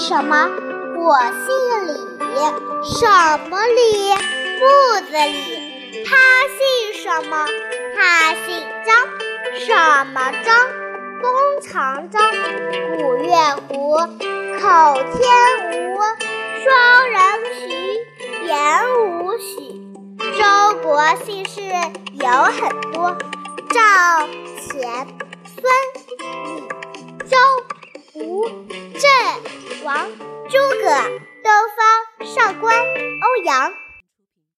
什么？我姓李。什么李？木子李。他姓什么？他姓张。什么张？弓长张。古月胡，口天吴。双人徐，言无许。周国姓氏有很多，赵、钱、孙、李、周、吴、郑、王、诸葛、东方、上官、欧阳。